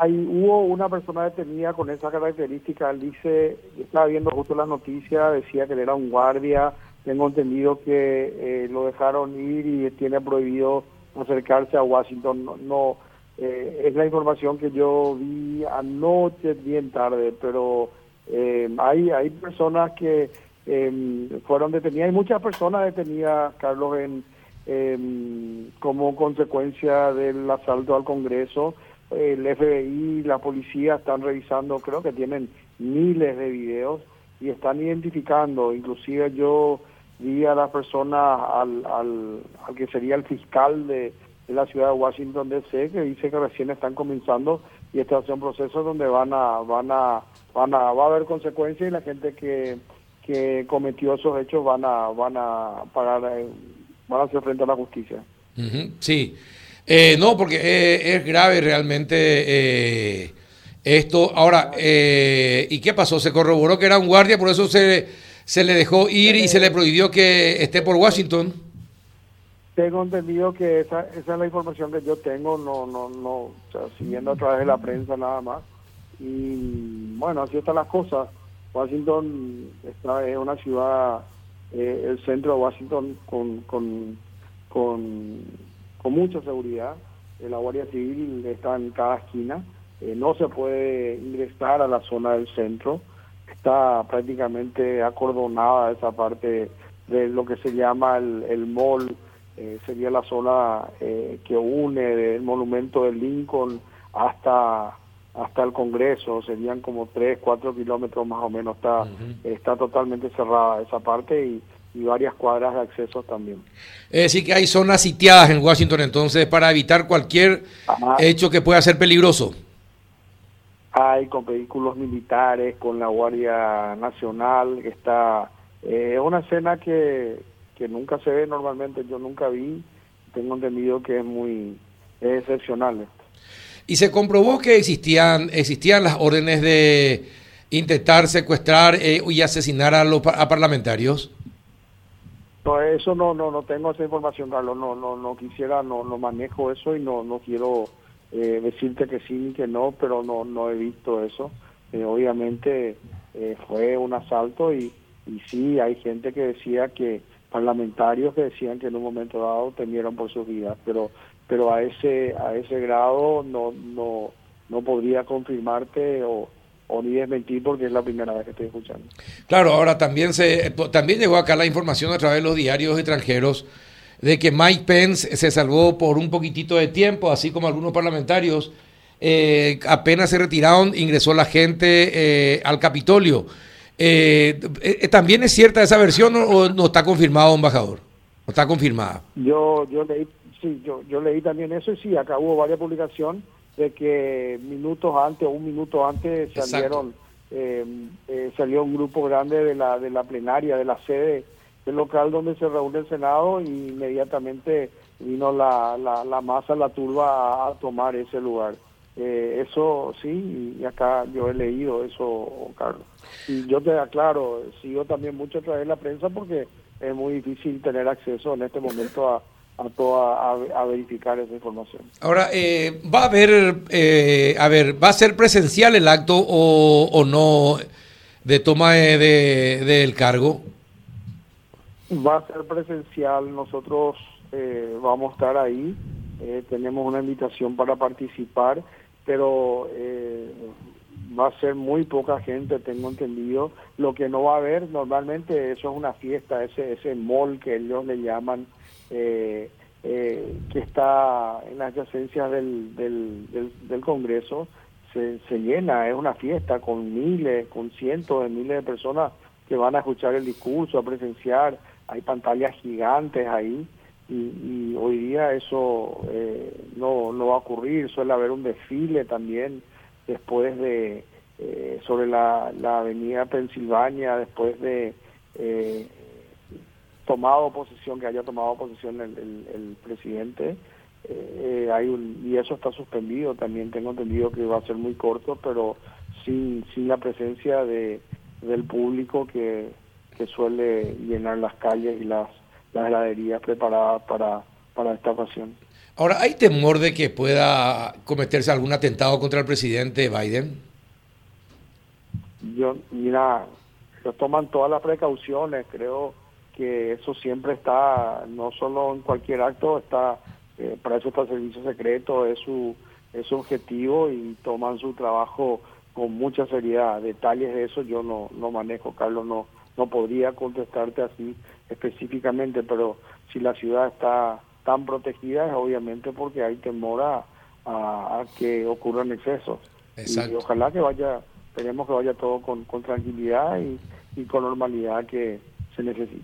Hay, hubo una persona detenida con esa característica. Él dice, estaba viendo justo la noticia, decía que él era un guardia. Tengo entendido que eh, lo dejaron ir y tiene prohibido acercarse a Washington. No, eh, es la información que yo vi anoche bien tarde, pero eh, hay hay personas que em, fueron detenidas, hay muchas personas detenidas, Carlos, en em, como consecuencia del asalto al Congreso el FBI, la policía están revisando, creo que tienen miles de videos y están identificando, inclusive yo vi a la persona, al, al, al que sería el fiscal de, la ciudad de Washington DC, que dice que recién están comenzando y este es un proceso donde van a, van a, van a, va a haber consecuencias y la gente que, que cometió esos hechos van a, van a pagar, eh, van a hacer frente a la justicia. Sí. Eh, no, porque eh, es, grave realmente eh, esto. Ahora, ¿y qué pasó? Se corroboró que era un guardia, por eso se, se le dejó ir y se le prohibió que esté por Washington. Tengo entendido que esa, esa es la información que yo tengo, no, no, no, siguiendo a través de la prensa nada más. Y bueno, así están las cosas. Washington está, es una ciudad, el centro de Washington con, con, con con mucha seguridad. La Guardia Civil está en cada esquina. Eh, no se puede ingresar a la zona del centro. Está prácticamente acordonada esa parte de lo que se llama el, el mall. Eh, sería la zona eh, que une del monumento de Lincoln hasta hasta el Congreso, serían como 3, 4 kilómetros más o menos, está, está totalmente cerrada esa parte y y varias cuadras de acceso también. Es decir, que hay zonas sitiadas en Washington entonces para evitar cualquier hecho que pueda ser peligroso. Hay con vehículos militares, con la Guardia Nacional, está... Eh, es una escena que, que nunca se ve normalmente, yo nunca vi, tengo entendido que es muy excepcional. Y se comprobó que existían, existían las órdenes de intentar secuestrar eh, y asesinar a los a parlamentarios. No, eso no, no, no tengo esa información, Carlos. No, no, no quisiera, no, no manejo eso y no, no quiero eh, decirte que sí ni que no, pero no, no he visto eso. Eh, obviamente eh, fue un asalto y, y sí hay gente que decía que parlamentarios que decían que en un momento dado temieron por sus vidas, pero, pero a ese, a ese grado no, no, no podría confirmarte o o ni desmentir porque es la primera vez que estoy escuchando. Claro, ahora también se también llegó acá la información a través de los diarios extranjeros de que Mike Pence se salvó por un poquitito de tiempo, así como algunos parlamentarios. Eh, apenas se retiraron, ingresó la gente eh, al Capitolio. Eh, ¿También es cierta esa versión o no está confirmado, embajador? ¿No está confirmada? Yo, yo leí, sí, yo, yo leí también eso y sí, acá hubo varias publicaciones de que minutos antes o un minuto antes salieron eh, eh, salió un grupo grande de la de la plenaria de la sede del local donde se reúne el senado y inmediatamente vino la, la, masa la turba a, tomar ese lugar. Eh, eso sí y acá yo he leído eso Carlos. Y yo te aclaro sigo también mucho a través de la prensa porque es muy difícil tener acceso en este momento a a, toda, a, verificar esa información. Ahora, eh, ¿va a haber, eh, a ver, va a ser presencial el acto o, o no de toma de, del cargo? Va a ser presencial, nosotros eh, vamos a estar ahí, tenemos una invitación para participar, pero va a ser muy poca gente, tengo entendido. Lo que no va a haber, normalmente eso es una fiesta, ese, ese mall que ellos le llaman, eh, eh, que está en las adyacencias del, del, del, Congreso, se, se, llena, es una fiesta con miles, con cientos de miles de personas que van a escuchar el discurso, a presenciar, hay pantallas gigantes ahí. Y, hoy día eso eh, no, no va a ocurrir, suele haber un desfile también después de sobre la, la avenida Pensilvania, después de eh, tomado posición, que haya tomado posición el, el, presidente. Eh, hay un, y eso está suspendido, también tengo entendido que va a ser muy corto, pero sin, sin la presencia de, del público que, que suele llenar las calles y las, las heladerías preparadas para, para esta ocasión. Ahora, ¿hay temor de que pueda cometerse algún atentado contra el presidente Biden? Yo, mira, ellos toman todas las precauciones, creo que eso siempre está, no solo en cualquier acto, está, eh, para eso está el servicio secreto, es su, es su objetivo y toman su trabajo con mucha seriedad. Detalles de eso yo no, no manejo, Carlos, no, no podría contestarte así específicamente, pero si la ciudad está tan protegida es obviamente porque hay temor a, a, que ocurran excesos. Y ojalá que vaya, tenemos que vaya todo con, con tranquilidad y, y con normalidad que se necesita.